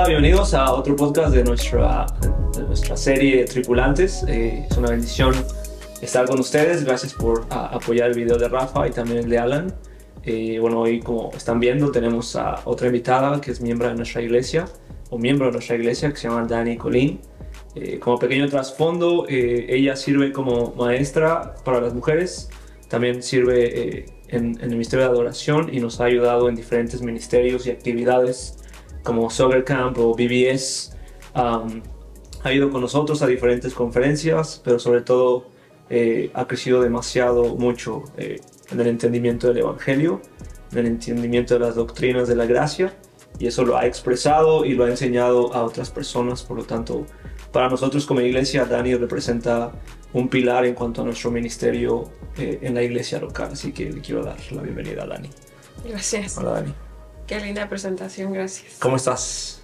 Hola, bienvenidos a otro podcast de nuestra, de nuestra serie Tripulantes. Eh, es una bendición estar con ustedes. Gracias por a- apoyar el video de Rafa y también el de Alan. Eh, bueno, hoy como están viendo tenemos a otra invitada que es miembro de nuestra iglesia o miembro de nuestra iglesia que se llama Dani Colín. Eh, como pequeño trasfondo, eh, ella sirve como maestra para las mujeres, también sirve eh, en, en el Ministerio de Adoración y nos ha ayudado en diferentes ministerios y actividades como Soccer Camp o BBS. Um, ha ido con nosotros a diferentes conferencias, pero sobre todo eh, ha crecido demasiado mucho eh, en el entendimiento del Evangelio, en el entendimiento de las doctrinas de la gracia, y eso lo ha expresado y lo ha enseñado a otras personas. Por lo tanto, para nosotros como iglesia, Dani representa un pilar en cuanto a nuestro ministerio eh, en la iglesia local. Así que le quiero dar la bienvenida a Dani. Gracias. Hola Dani. Qué linda presentación, gracias. ¿Cómo estás?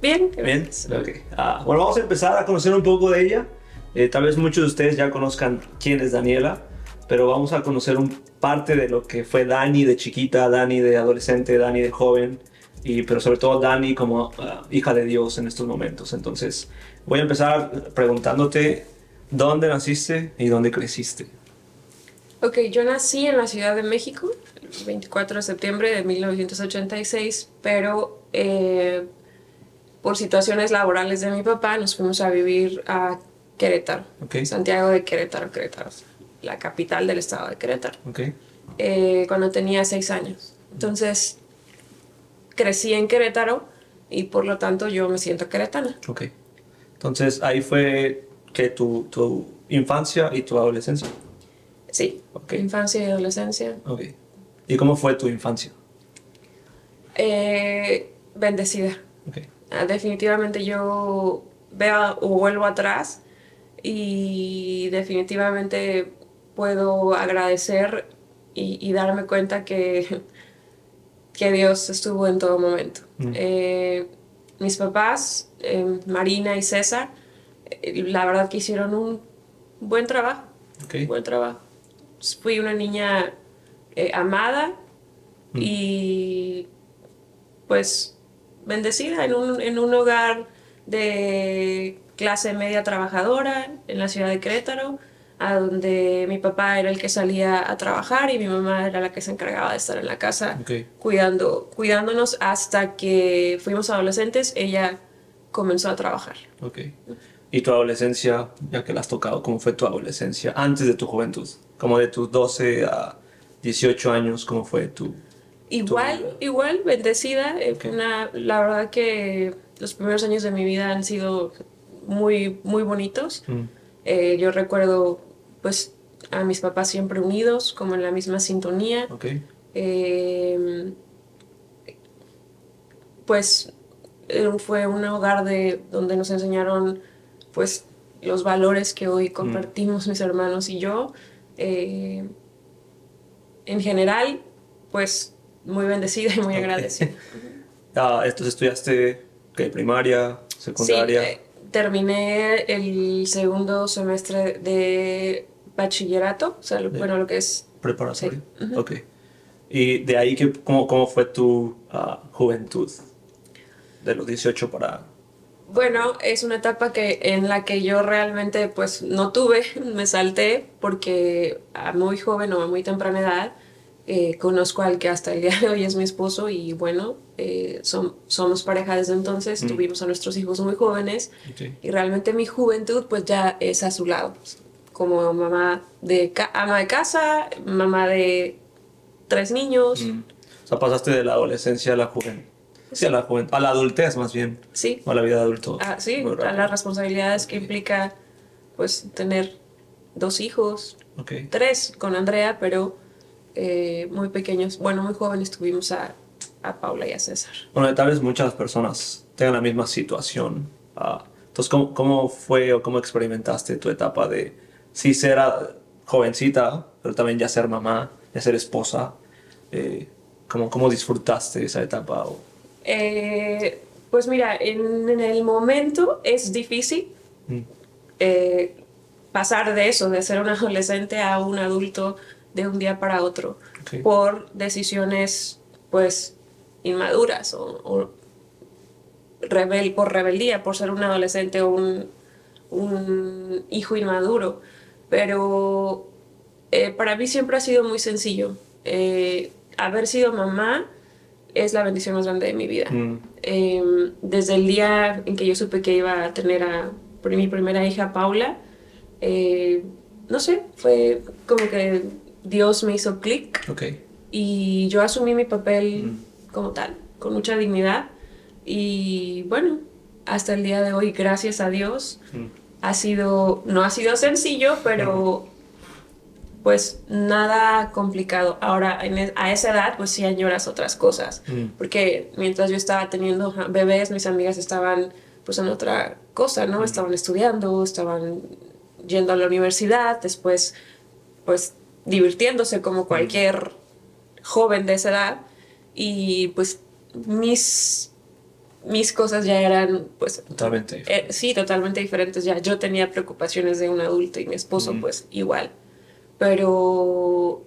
Bien, Bien. gracias. Ok. Ah, bueno, vamos a empezar a conocer un poco de ella. Eh, tal vez muchos de ustedes ya conozcan quién es Daniela, pero vamos a conocer un parte de lo que fue Dani de chiquita, Dani de adolescente, Dani de joven, y, pero sobre todo Dani como ah, hija de Dios en estos momentos. Entonces, voy a empezar preguntándote dónde naciste y dónde creciste. Ok, yo nací en la Ciudad de México 24 de septiembre de 1986, pero eh, por situaciones laborales de mi papá nos fuimos a vivir a Querétaro. Santiago de Querétaro, Querétaro, la capital del estado de Querétaro, eh, cuando tenía seis años. Entonces, crecí en Querétaro y por lo tanto yo me siento queretana. Ok. Entonces, ahí fue que tu, tu infancia y tu adolescencia. Sí, Ok. infancia y adolescencia. Ok. ¿Y cómo fue tu infancia? Eh, bendecida. Ah, Definitivamente yo veo o vuelvo atrás y definitivamente puedo agradecer y, y darme cuenta que, que Dios estuvo en todo momento. Mm. Eh, mis papás, eh, Marina y César, la verdad que hicieron un buen trabajo. Buen trabajo. Fui una niña eh, amada Mm. y pues bendecida en un, en un hogar de clase media trabajadora en la ciudad de Querétaro, a donde mi papá era el que salía a trabajar y mi mamá era la que se encargaba de estar en la casa cuidando, cuidándonos hasta que fuimos adolescentes, ella comenzó a trabajar. Ok. ¿Y tu adolescencia, ya que la has tocado, cómo fue tu adolescencia antes de tu juventud? Como de tus 12 a 18 años, ¿cómo fue tu...? Igual, igual, bendecida. eh, una- la verdad que los primeros años de mi vida han sido muy, muy bonitos. Mm, Eh, yo recuerdo, pues, a mis papás siempre unidos, como en la misma sintonía. Ok. Eh, pues, eh, fue un hogar de, donde nos enseñaron, pues, los valores que hoy compartimos mis hermanos y yo. Eh, en general, pues, muy bendecida y muy agradecida. Ah, entonces estudiaste, ¿qué? Primaria, secundaria. Sí, eh, terminé el segundo semestre de bachillerato, o sea, lo- De- bueno, lo que es... preparatoria. sí, ujú. Ok. Y de ahí, que, ¿cómo, ¿cómo fue tu ah, juventud? De los 18 para... Bueno, es una etapa que, en la que yo realmente pues no tuve, me salté porque a muy joven o a muy temprana edad eh, conozco al que hasta el día de hoy es mi esposo y bueno, eh, som- somos pareja desde entonces, Mm. tuvimos a nuestros hijos muy jóvenes y realmente mi juventud pues ya es a su lado, como mamá de ca- ama de casa, mamá de tres niños, Mm. O sea, pasaste de la adolescencia a la juventud. Sí, a la. A la adultez, más bien. sí, O a la vida de adulto. Ah, sí, a las responsabilidades que implica pues tener dos hijos, Ok. tres con Andrea, pero eh, muy pequeños, bueno, muy jóvenes tuvimos a, a Paula y a César. Bueno, tal vez muchas personas tengan la misma situación. ah, entonces, ¿cómo, ¿cómo fue o cómo experimentaste tu etapa de sí ser jovencita, pero también ya ser mamá, ya ser esposa? Eh, ¿cómo, ¿Cómo disfrutaste esa etapa? O- Eh, pues mira, en, en el momento es difícil Mm, eh, pasar de eso, de ser un adolescente a un adulto de un día para otro, por decisiones pues inmaduras o, o rebel, por rebeldía, por ser un adolescente o un, un hijo inmaduro. Pero eh, para mí siempre ha sido muy sencillo. Eh, haber sido mamá es la bendición más grande de mi vida. Mm. Em, desde el día en que yo supe que iba a tener a mi primera hija, Paula, eh, no sé, fue como que Dios me hizo clic Ok. y yo asumí mi papel Mm. como tal, con mucha dignidad. Y bueno, hasta el día de hoy, gracias a Dios, Mm. ha sido, no ha sido sencillo, pero pues nada complicado. Ahora, en e- a esa edad, pues sí añoras otras cosas. Mm. Porque mientras yo estaba teniendo bebés, mis amigas estaban pues en otra cosa, ¿no? Estaban estudiando, estaban yendo a la universidad, después pues divirtiéndose como cualquier joven de esa edad. Y pues mis, mis cosas ya eran pues Totalmente. eh, sí, totalmente diferentes ya. Yo tenía preocupaciones de un adulto y mi esposo pues igual. Pero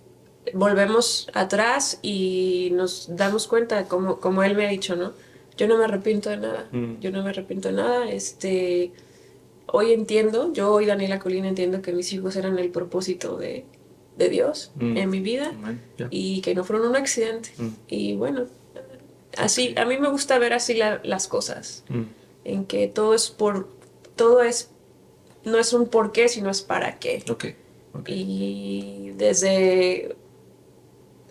volvemos atrás y nos damos cuenta, como, como él me ha dicho, ¿no? Yo no me arrepiento de nada. Mm. Yo no me arrepiento de nada. Este, hoy entiendo, yo hoy Daniela Colina entiendo que mis hijos eran el propósito de, de Dios Mm. en mi vida y que no fueron un accidente. Mm. Y bueno, así, a mí me gusta ver así la- las cosas en que todo es por todo es no es un por qué sino es para qué Ok. Y desde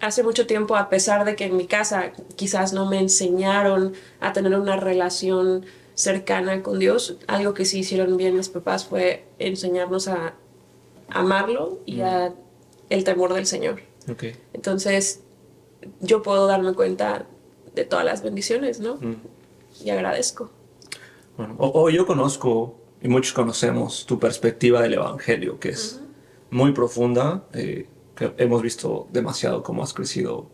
hace mucho tiempo a pesar de que en mi casa quizás no me enseñaron a tener una relación cercana con Dios algo que sí hicieron bien mis papás fue enseñarnos a amarlo y a el temor del Señor. Entonces yo puedo darme cuenta de todas las bendiciones no Mm. y agradezco. Bueno, o, o yo conozco, y muchos conocemos, tu perspectiva del Evangelio, que es muy profunda, eh, que hemos visto demasiado cómo has crecido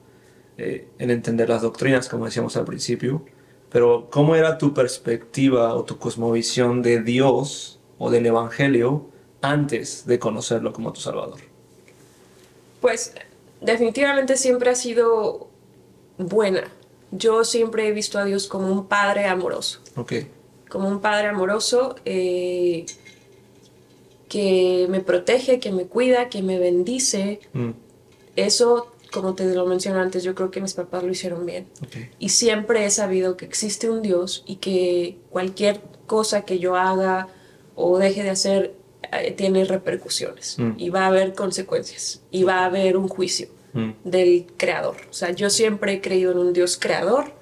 eh, en entender las doctrinas, como decíamos al principio, pero ¿cómo era tu perspectiva o tu cosmovisión de Dios o del Evangelio antes de conocerlo como tu Salvador? Pues definitivamente siempre ha sido buena. Yo siempre he visto a Dios como un padre amoroso, Ok. como un padre amoroso eh, que me protege, que me cuida, que me bendice. Mm, Eso, como te lo mencioné antes, yo creo que mis papás lo hicieron bien. Y siempre he sabido que existe un Dios y que cualquier cosa que yo haga o deje de hacer eh, tiene repercusiones Mm. y va a haber consecuencias y va a haber un juicio Mm, del creador. O sea, yo siempre he creído en un Dios creador,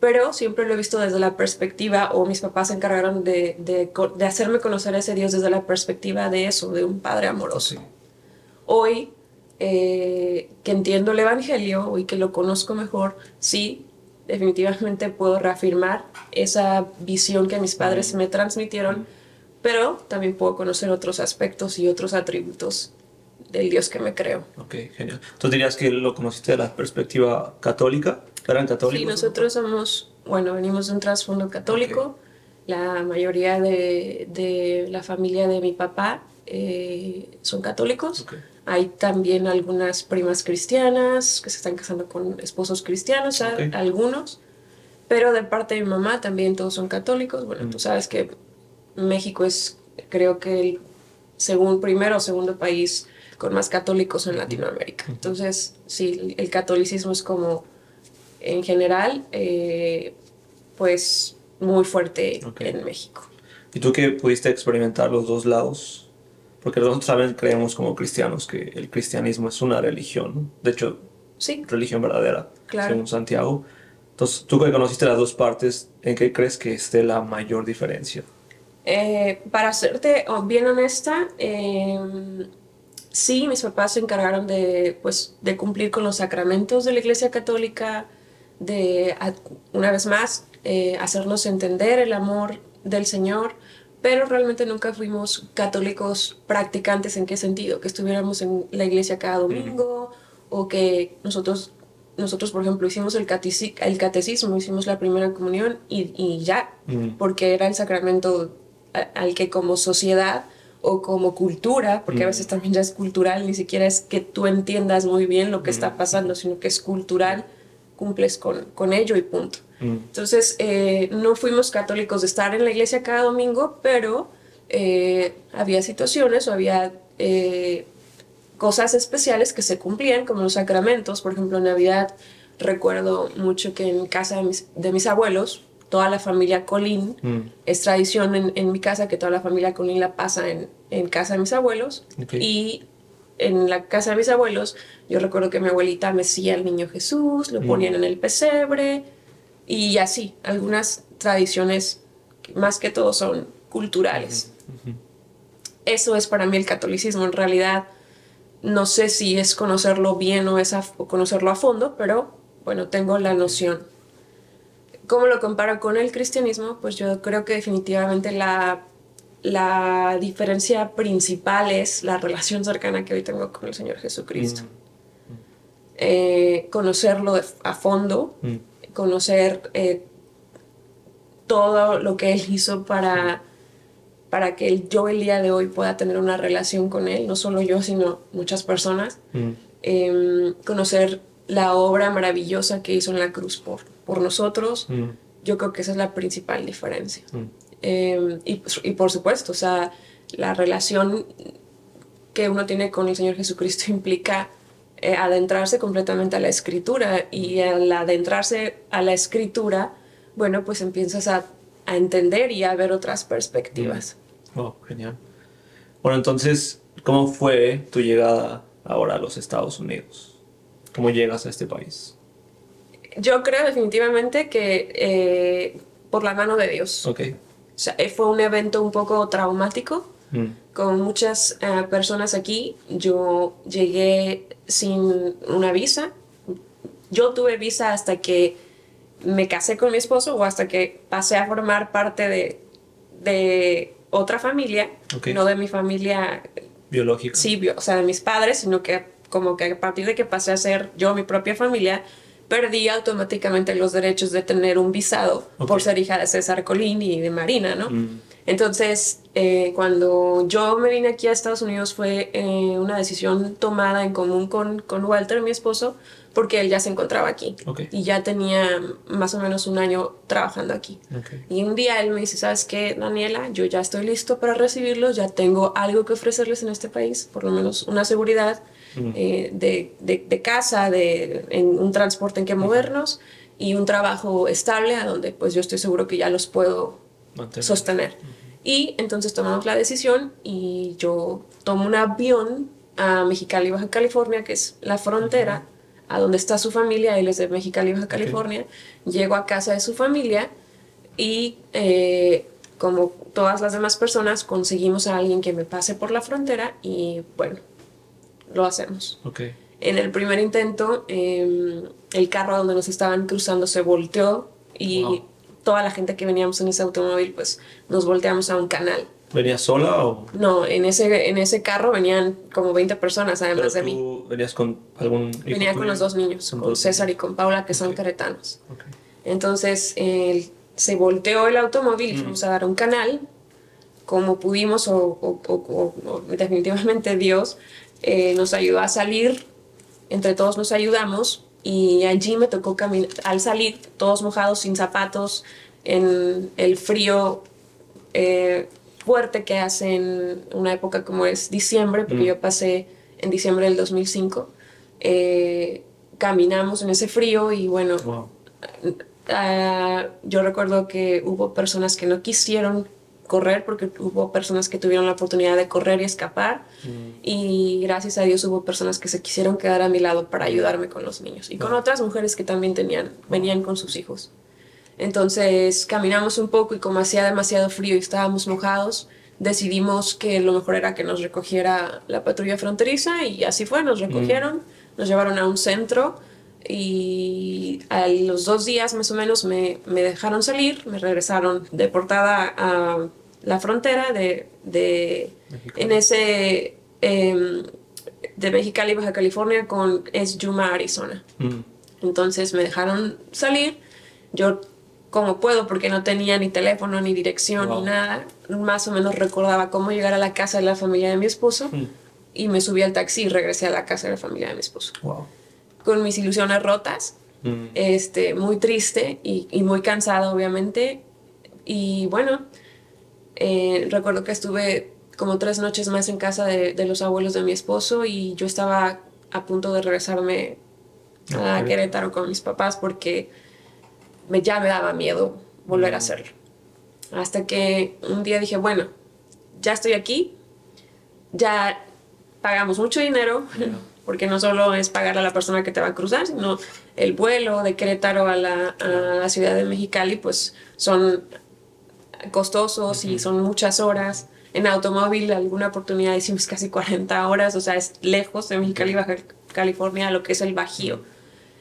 pero siempre lo he visto desde la perspectiva, o mis papás se encargaron de, de de hacerme conocer a ese Dios desde la perspectiva de eso, de un padre amoroso. sí. Hoy, eh, que entiendo el Evangelio y que lo conozco mejor, sí, definitivamente puedo reafirmar esa visión que mis padres me transmitieron, pero también puedo conocer otros aspectos y otros atributos del Dios que me creo. Ok, genial. ¿Tú dirías que lo conociste de la perspectiva católica? ¿Eran católicos? Sí, nosotros somos, bueno, venimos de un trasfondo católico. La mayoría de, de la familia de mi papá eh, son católicos. Hay también algunas primas cristianas que se están casando con esposos cristianos, a- algunos. Pero de parte de mi mamá también todos son católicos. Bueno, Mm. tú sabes que México es, creo que el segundo, primero o segundo país con más católicos en Latinoamérica. Entonces, sí, el catolicismo es como, en general, eh, pues muy fuerte Ok. en México. ¿Y tú que pudiste experimentar los dos lados? Porque nosotros también creemos como cristianos que el cristianismo es una religión, de hecho, Sí, religión verdadera, Claro. según Santiago. Entonces, tú que conociste las dos partes, ¿en qué crees que esté la mayor diferencia? Eh, para serte bien honesta, eh, sí, mis papás se encargaron de, pues, de cumplir con los sacramentos de la Iglesia Católica, de, una vez más, eh, hacernos entender el amor del Señor, pero realmente nunca fuimos católicos practicantes. En qué sentido, que estuviéramos en la iglesia cada domingo o que nosotros, nosotros por ejemplo, hicimos el, cateci- el catecismo, hicimos la primera comunión y, y ya, porque era el sacramento al que como sociedad o como cultura, porque a veces también ya es cultural, ni siquiera es que tú entiendas muy bien lo que está pasando, sino que es cultural, cumples con, con ello y punto. Mm. Entonces, eh, no fuimos católicos de estar en la iglesia cada domingo, pero eh, había situaciones o había eh, cosas especiales que se cumplían, como los sacramentos. Por ejemplo, en Navidad recuerdo mucho que en casa de mis, de mis abuelos, toda la familia Colín, Mm. es tradición en, en mi casa que toda la familia Colín la pasa en, en casa de mis abuelos. Y en la casa de mis abuelos, yo recuerdo que mi abuelita mecía al niño Jesús, lo Mm. ponían en el pesebre y así, algunas tradiciones que más que todo son culturales. Eso es para mí el catolicismo. En realidad, no sé si es conocerlo bien o, es a- o conocerlo a fondo, pero bueno, tengo la noción. ¿Cómo lo comparo con el cristianismo? Pues yo creo que definitivamente la, la diferencia principal es la relación cercana que hoy tengo con el Señor Jesucristo. Eh, conocerlo a fondo, Mm. conocer eh, todo lo que Él hizo para, para que el- yo el día de hoy pueda tener una relación con Él, no solo yo, sino muchas personas. Mm. Em, conocer la obra maravillosa que hizo en la cruz por, por nosotros, Mm. yo creo que esa es la principal diferencia. Eh, y, y por supuesto, o sea, la relación que uno tiene con el Señor Jesucristo implica eh, adentrarse completamente a la escritura y al adentrarse a la escritura, bueno, pues empiezas a, a entender y a ver otras perspectivas. Wow, genial. Bueno, entonces, ¿cómo fue tu llegada ahora a los Estados Unidos? ¿Cómo llegas a este país? Yo creo definitivamente que eh, por la mano de Dios. Ok. O sea, fue un evento un poco traumático. Mm. con muchas eh, personas aquí. Yo llegué sin una visa. Yo tuve visa hasta que me casé con mi esposo o hasta que pasé a formar parte de, de otra familia, no de mi familia, Biológico. sí, bio- o sea, de mis padres, sino que como que a partir de que pasé a ser yo mi propia familia, perdí automáticamente los derechos de tener un visado por ser hija de César Colín y de Marina, ¿no? Mm. Entonces, eh, cuando yo me vine aquí a Estados Unidos fue eh, una decisión tomada en común con, con Walter, mi esposo, porque él ya se encontraba aquí y ya tenía más o menos un año trabajando aquí. Y un día él me dice, ¿sabes qué, Daniela? Yo ya estoy listo para recibirlos, ya tengo algo que ofrecerles en este país, por lo menos una seguridad Mm. eh, de, de- de casa, de en un transporte en que movernos y un trabajo estable a donde pues yo estoy seguro que ya los puedo Mantener. sostener. Y entonces tomamos la decisión y yo tomo un avión a Mexicali, Baja California, que es la frontera, a donde está su familia, él es de Mexicali, Baja California. Llego a casa de su familia y eh, como todas las demás personas conseguimos a alguien que me pase por la frontera y bueno, lo hacemos. Ok. En el primer intento, eh, el carro donde nos estaban cruzando se volteó y Wow. toda la gente que veníamos en ese automóvil, pues nos volteamos a un canal. ¿Venías sola o...? No, en ese, en ese carro venían como 20 personas además de Pero mí. tú venías con algún hijo Venía con los dos niños, Con con César y con Paula, que son Ok. caretanos. Ok. Entonces eh, se volteó el automóvil y Mm. fuimos a dar un canal, como pudimos, o- o- o- o definitivamente Dios eh, nos ayudó a salir, entre todos nos ayudamos, y allí me tocó caminar, al salir, todos mojados, sin zapatos, en el frío eh, fuerte que hace en una época como es diciembre, porque Mm. yo pasé en diciembre del 2005. eh, caminamos en ese frío y bueno, Wow. Ah, yo recuerdo que hubo personas que no quisieron correr porque hubo personas que tuvieron la oportunidad de correr y escapar Mm. y gracias a Dios hubo personas que se quisieron quedar a mi lado para ayudarme con los niños y con Wow. otras mujeres que también tenían venían con sus hijos. Entonces caminamos un poco y como hacía demasiado frío y estábamos mojados, decidimos que lo mejor era que nos recogiera la patrulla fronteriza y así fue, nos recogieron, nos llevaron a un centro y a los dos días más o menos me, me dejaron salir, me regresaron deportada a la frontera de, de en ese em, de Mexicali, Baja California con es Yuma, Arizona. Mm. Entonces me dejaron salir. Yo, como puedo, porque no tenía ni teléfono, ni dirección, Wow. ni nada, más o menos recordaba cómo llegar a la casa de la familia de mi esposo. Mm. Y me subí al taxi y regresé a la casa de la familia de mi esposo. Wow. Con mis ilusiones rotas, Mm. este, muy triste y, y muy cansada, obviamente. Y bueno, eh, recuerdo que estuve como tres noches más en casa de, de los abuelos de mi esposo y yo estaba a punto de regresarme a. Querétaro con mis papás porque me, ya me daba miedo volver a Mm. hacerlo. Hasta que un día dije, bueno, ya estoy aquí, ya pagamos mucho dinero. Porque no solo es pagar a la persona que te va a cruzar, sino el vuelo de Querétaro a la, a la ciudad de Mexicali, pues son costosos y son muchas horas. En automóvil, alguna oportunidad hicimos casi 40 horas, o sea, es lejos de Mexicali, Baja California, a lo que es el Bajío.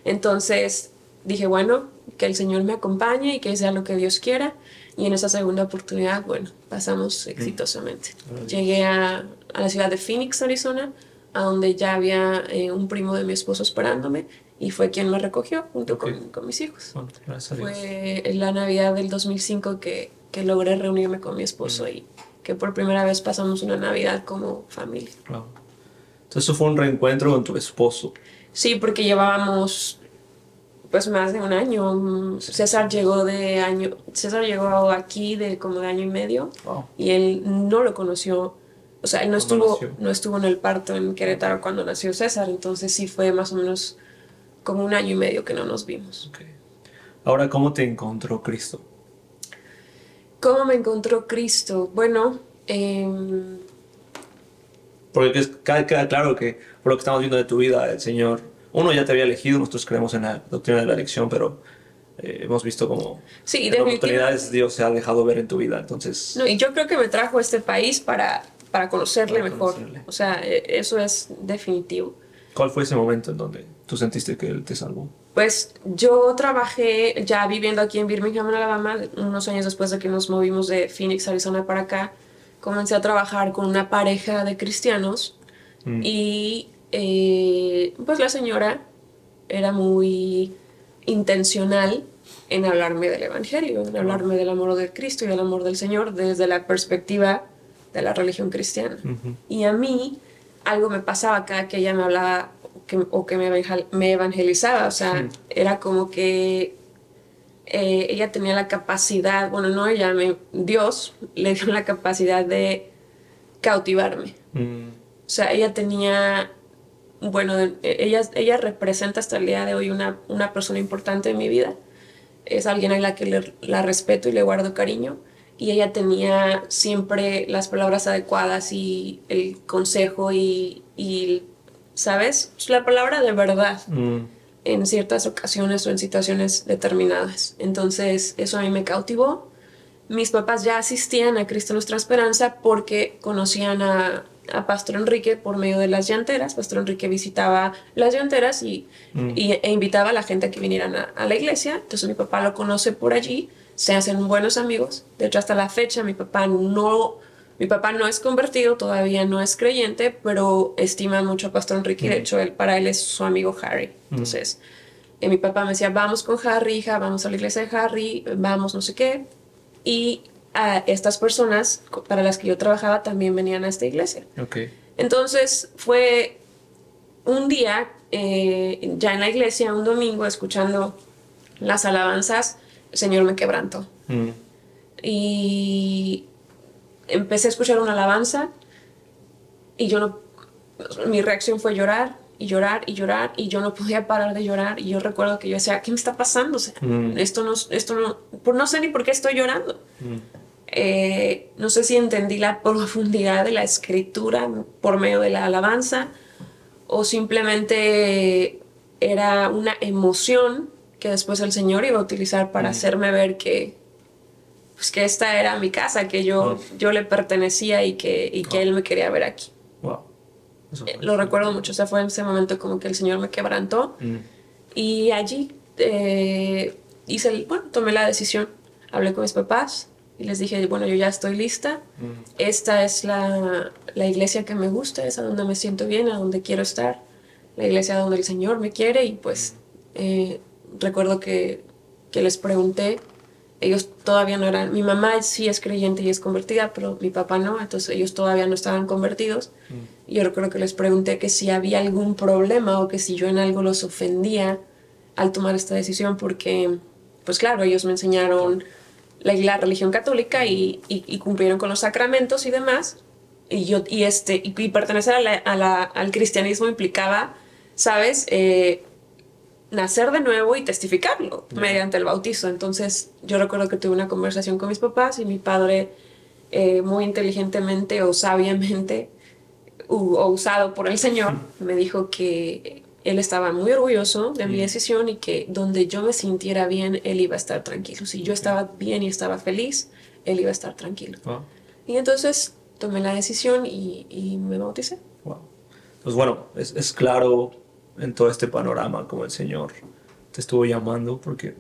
Entonces dije, bueno, que el Señor me acompañe y que sea lo que Dios quiera. Y en esa segunda oportunidad, bueno, pasamos exitosamente. Llegué a, a la ciudad de Phoenix, Arizona, a donde ya había eh, un primo de mi esposo esperándome y fue quien me recogió junto con, con mis hijos. Bueno, gracias. Fue en la Navidad del 2005 que, que logré reunirme con mi esposo Mm. y que por primera vez pasamos una Navidad como familia. Wow. Entonces eso fue un reencuentro con tu esposo. Sí, porque llevábamos pues más de un año. César llegó de año, César llegó aquí de como de año y medio Wow. y él no lo conoció. O sea, él no estuvo, nació. no estuvo en el parto en Querétaro cuando nació César, entonces sí fue más o menos como un año y medio que no nos vimos. Ahora, ¿cómo te encontró Cristo? ¿Cómo me encontró Cristo? Bueno, em, Porque queda, claro que por lo que estamos viendo de tu vida, el Señor, uno ya te había elegido, nosotros creemos en la doctrina de la elección, pero eh, hemos visto como sí, en oportunidades Dios se ha dejado ver en tu vida. Entonces, No, y yo creo que me trajo a este país para, para conocerle Para mejor. conocerle. O sea, e- eso es definitivo. ¿cuál fue ese momento en donde tú sentiste que Él te salvó? Pues yo trabajé ya viviendo aquí en Birmingham, Alabama, unos años después de que nos movimos de Phoenix, Arizona para acá. Comencé a trabajar con una pareja de cristianos Mm. y eh, pues la señora era muy intencional en hablarme del Evangelio, en hablarme del amor de Cristo y del amor del Señor desde la perspectiva de la religión cristiana. Y a mí algo me pasaba cada que ella me hablaba que- o que me, evangel- me evangelizaba. O sea, era como que eh, ella tenía la capacidad, bueno, no ella, me- Dios le dio la capacidad de cautivarme. Mm. O sea, ella tenía, bueno, e- ella, ella representa hasta el día de hoy una, una persona importante en mi vida. Es alguien a la que le- la respeto y le guardo cariño. Y ella tenía siempre las palabras adecuadas y el consejo y, y ¿sabes? La palabra de verdad Mm. en ciertas ocasiones o en situaciones determinadas. Entonces, eso a mí me cautivó. Mis papás ya asistían a Cristo Nuestra Esperanza porque conocían a, a Pastor Enrique por medio de las llanteras. Pastor Enrique visitaba las llanteras y, Mm. y- e invitaba a la gente a que vinieran a, a la iglesia. Entonces mi papá lo conoce por allí, se hacen buenos amigos. De hecho, hasta la fecha mi papá no, mi papá no es convertido, todavía no es creyente, pero estima mucho a Pastor Enrique. De hecho, él, para él es su amigo Harry. Entonces, eh, mi papá me decía, vamos con Harry, hija, vamos a la iglesia de Harry, vamos no sé qué. Y a estas personas para las que yo trabajaba también venían a esta iglesia. Entonces fue un día, eh, ya en la iglesia, un domingo, escuchando las alabanzas, Señor me quebrantó. Mm. Y empecé a escuchar una alabanza y yo no, mi reacción fue llorar y llorar y llorar y yo no podía parar de llorar y yo recuerdo que yo decía, ¿qué me está pasando? O sea, Mm. esto no, esto no, no sé ni por qué estoy llorando. Mm. Eh, no sé si entendí la profundidad de la escritura por medio de la alabanza o simplemente era una emoción que después el Señor iba a utilizar para Mm. hacerme ver que pues que esta era mi casa, que yo, yo le pertenecía y que, y que Él me quería ver aquí. Wow. Eh, Lo recuerdo mucho, o sea, fue en ese momento como que el Señor me quebrantó Mm. y allí eh, hice, el- bueno, tomé la decisión, hablé con mis papás y les dije, bueno, yo ya estoy lista, Mm. esta es la, la iglesia que me gusta, es a donde me siento bien, a donde quiero estar, la iglesia donde el Señor me quiere y pues eh, recuerdo que, que les pregunté, ellos todavía no eran, mi mamá sí es creyente y es convertida, pero mi papá no, entonces ellos todavía no estaban convertidos. Y yo recuerdo que les pregunté que si había algún problema o que si yo en algo los ofendía al tomar esta decisión porque, pues claro, ellos me enseñaron la, la religión católica y, y, cumplieron con los sacramentos y demás. Y, yo, y, este, y, pertenecer a la, al cristianismo implicaba, ¿sabes? Eh, nacer de nuevo y testificarlo mediante el bautizo. Entonces yo recuerdo que tuve una conversación con mis papás y mi padre eh, muy inteligentemente o sabiamente o usado por el Señor me dijo que él estaba muy orgulloso de mi decisión y que donde yo me sintiera bien, él iba a estar tranquilo. Si yo estaba bien y estaba feliz, él iba a estar tranquilo. Y entonces tomé la decisión y, me bauticé. Wow. Pues bueno, es, es claro en todo este panorama como el Señor te estuvo llamando porque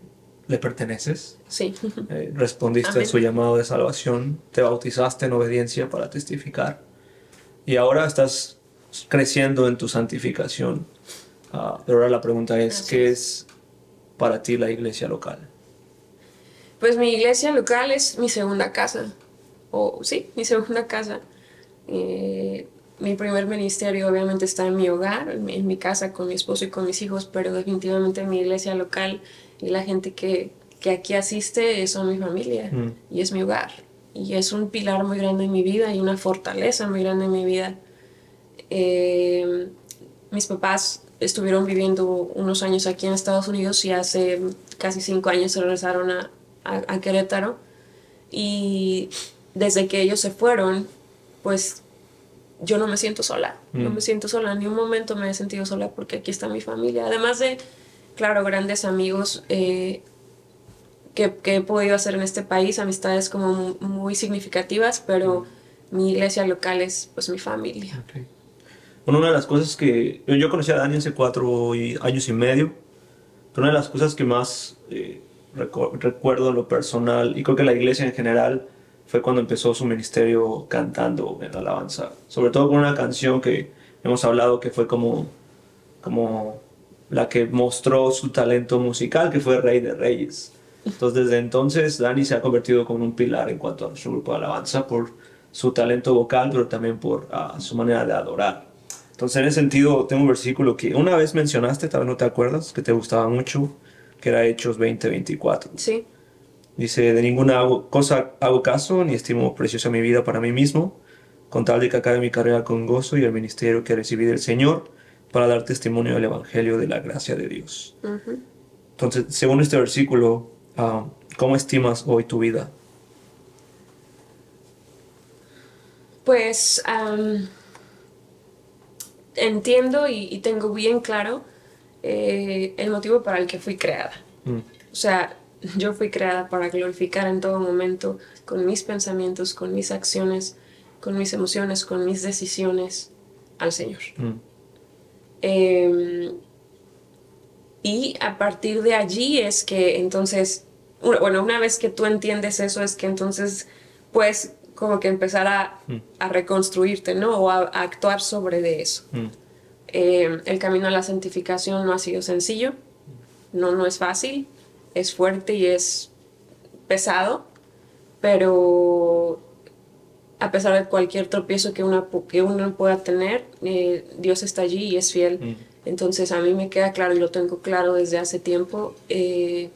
le perteneces. Sí. Eh, respondiste a su llamado de salvación, te bautizaste en obediencia para testificar y ahora estás creciendo en tu santificación. Ah, pero ahora la pregunta es, ¿qué es para ti la iglesia local? Pues mi iglesia local es mi segunda casa, o sí, mi segunda casa. Eh, mi primer ministerio obviamente está en mi hogar, en mi, casa con mi esposo y con mis hijos, pero definitivamente mi iglesia local y la gente que, que aquí asiste son mi familia mm. y es mi hogar. Y es un pilar muy grande en mi vida y una fortaleza muy grande en mi vida. Eh, mis papás estuvieron viviendo unos años aquí en Estados Unidos y hace casi cinco años se regresaron a, a, a Querétaro. Y desde que ellos se fueron, pues yo no me siento sola, no mm. me siento sola, ni un momento me he sentido sola porque aquí está mi familia, además de, claro, grandes amigos eh, que, he podido hacer en este país, amistades como muy significativas, pero mi iglesia local es pues mi familia. Bueno, una de las cosas que yo conocí a Dani hace cuatro años y medio, pero una de las cosas que más eh, recuerdo en lo personal, y creo que la iglesia en general, fue cuando empezó su ministerio cantando en alabanza. Sobre todo con una canción que hemos hablado que fue como, como la que mostró su talento musical, que fue Rey de Reyes. Entonces desde entonces Dani se ha convertido como un pilar en cuanto a su grupo de alabanza por su talento vocal, pero también por ah, su manera de adorar. Entonces en ese sentido tengo un versículo que una vez mencionaste, tal vez no te acuerdas, que te gustaba mucho, que era Hechos 20:24. Sí. Dice, de ninguna cosa hago caso, ni estimo preciosa mi vida para mí mismo, con tal de que acabe mi carrera con gozo y el ministerio que recibí del Señor, para dar testimonio del Evangelio de la gracia de Dios. Entonces, según este versículo, ah, ¿cómo estimas hoy tu vida? Pues entiendo y, tengo bien claro eh, el motivo para el que fui creada. Mm. O sea, yo fui creada para glorificar en todo momento, con mis pensamientos, con mis acciones, con mis emociones, con mis decisiones, al Señor. Mm. Em, y a partir de allí es que entonces, bueno, una vez que tú entiendes eso, es que entonces puedes como que empezar a, mm. a reconstruirte, ¿no? O a, actuar sobre de eso. Mm. Em, el camino a la santificación no ha sido sencillo, no, no es fácil es fuerte y es pesado, pero a pesar de cualquier tropiezo que, una, que uno pueda tener, eh, Dios está allí y es fiel. Mm. Entonces a mí me queda claro y lo tengo claro desde hace tiempo eh,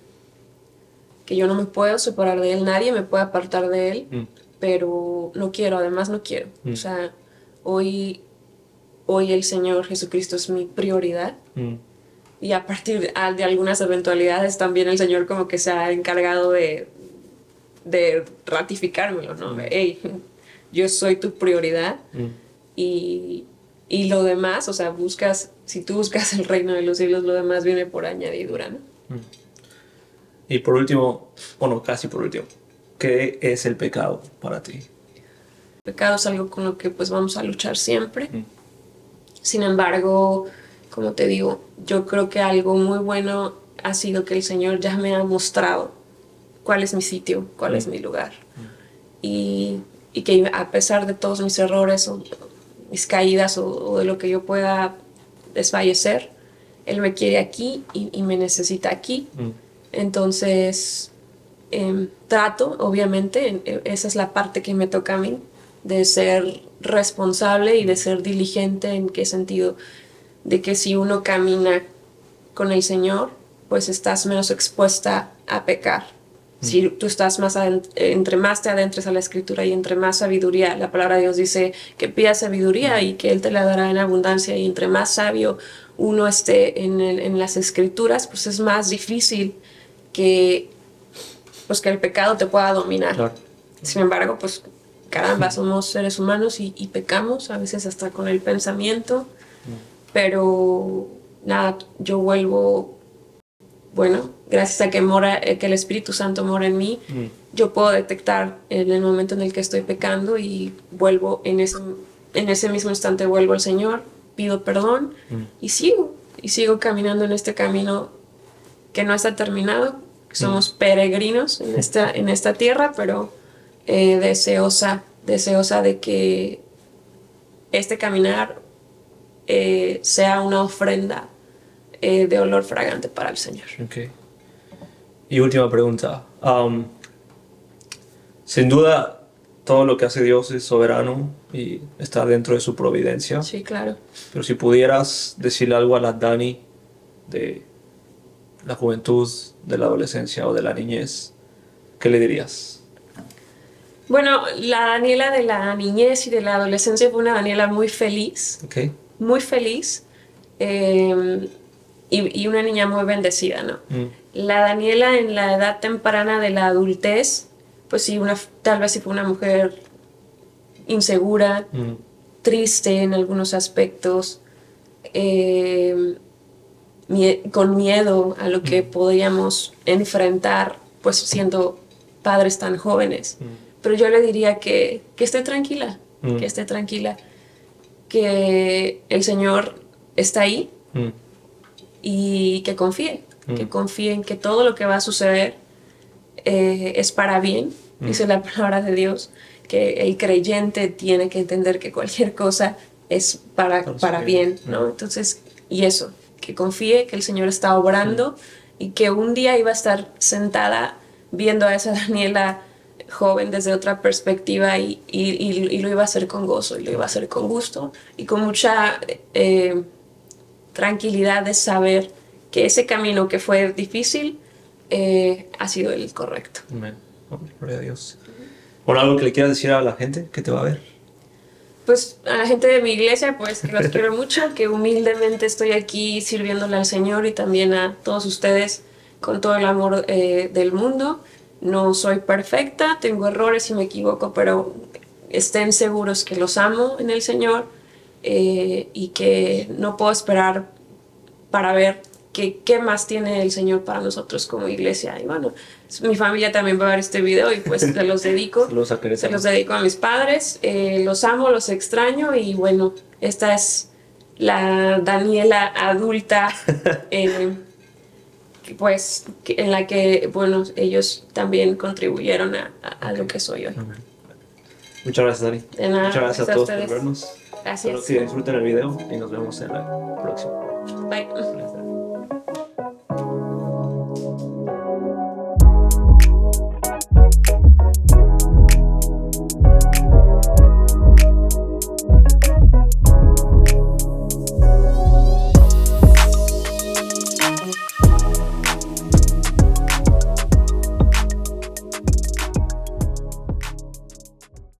que yo no me puedo separar de Él, nadie me puede apartar de Él, mm. pero no quiero, además no quiero. Mm. O sea, hoy, hoy el Señor Jesucristo es mi prioridad y a partir de, algunas eventualidades también el Señor como que se ha encargado de, de ratificármelo, ¿no? Hey, yo soy tu prioridad mm. y, y, lo demás, o sea, buscas, si tú buscas el reino de los cielos, lo demás viene por añadidura, ¿no? Mm. Y por último, bueno, casi por último, ¿qué es el pecado para ti? El pecado es algo con lo que pues vamos a luchar siempre. Mm. Sin embargo, como te digo, yo creo que algo muy bueno ha sido que el Señor ya me ha mostrado cuál es mi sitio, cuál es mm. mi lugar. Y, y, que a pesar de todos mis errores o mis caídas o, de lo que yo pueda desfallecer, Él me quiere aquí y, me necesita aquí. Mm. Entonces, em, trato, obviamente, e, esa es la parte que me toca a mí, de ser responsable y de ser diligente en qué sentido de que si uno camina con el Señor, pues estás menos expuesta a pecar. Si tú estás más entre más te adentres a la escritura y entre más sabiduría, la palabra de Dios dice que pidas sabiduría y que Él te la dará en abundancia y entre más sabio uno esté en, el- en las escrituras, pues es más difícil que, pues que el pecado te pueda dominar. Claro. Sin embargo, pues caramba, somos seres humanos y, y pecamos, a veces hasta con el pensamiento, pero nada, yo vuelvo, bueno, gracias a que mora, eh, que el Espíritu Santo mora en mí, Mm. yo puedo detectar en el momento en el que estoy pecando y vuelvo en ese, en ese mismo instante vuelvo al Señor, pido perdón Mm. y sigo, y sigo caminando en este camino que no está terminado, somos peregrinos en esta, en esta tierra, pero eh, deseosa, deseosa de que este caminar eh, sea una ofrenda eh, de olor fragante para el Señor. Ok. Y última pregunta. Am, sin duda, todo lo que hace Dios es soberano y está dentro de su providencia. Sí, claro. Pero si pudieras decirle algo a la Dani de la juventud, de la adolescencia o de la niñez, ¿qué le dirías? Bueno, la Daniela de la niñez y de la adolescencia fue una Daniela muy feliz, Ok. Muy feliz eh, y, y una niña muy bendecida, ¿no? Mm, La Daniela en la edad temprana de la adultez, pues sí, una, tal vez sí fue una mujer insegura, mm, triste en algunos aspectos, eh, mie- con miedo a lo que podíamos enfrentar, pues siendo padres tan jóvenes. mm, Pero yo le diría que, que esté tranquila, Mm. que esté tranquila, que el Señor está ahí mm, y que confíe, Mm. que confíe en que todo lo que va a suceder eh, es para bien, Mm. dice la palabra de Dios, que el creyente tiene que entender que cualquier cosa es para, Para su para bien. bien, ¿no? Mm. Entonces, y eso, que confíe que el Señor está obrando y que un día iba a estar sentada viendo a esa Daniela joven desde otra perspectiva y, y- y- y lo iba a hacer con gozo y lo iba a hacer con gusto y con mucha eh, tranquilidad de saber que ese camino que fue difícil eh, ha sido el correcto. amén. Gloria a Dios. Bueno, algo que le quieras decir a la gente que te va a ver. Pues a la gente de mi iglesia, pues que los quiero mucho, que humildemente estoy aquí sirviéndole al Señor y también a todos ustedes con todo el amor eh, del mundo. No soy perfecta, tengo errores y me equivoco, pero estén seguros que los amo en el Señor eh, y que no puedo esperar para ver qué, qué más tiene el Señor para nosotros como iglesia. Y bueno, mi familia también va a ver este video y pues se los dedico. A Se los dedico a mis padres, eh, los amo, los extraño y bueno, esta es la Daniela adulta, eh, pues en la que, bueno, ellos también contribuyeron a, a- a lo que soy hoy. Muchas gracias, Dani. De nada, Muchas gracias a gracias a todos por vernos. Gracias. Espero que disfruten el video y nos vemos en la próxima. Bye. Gracias.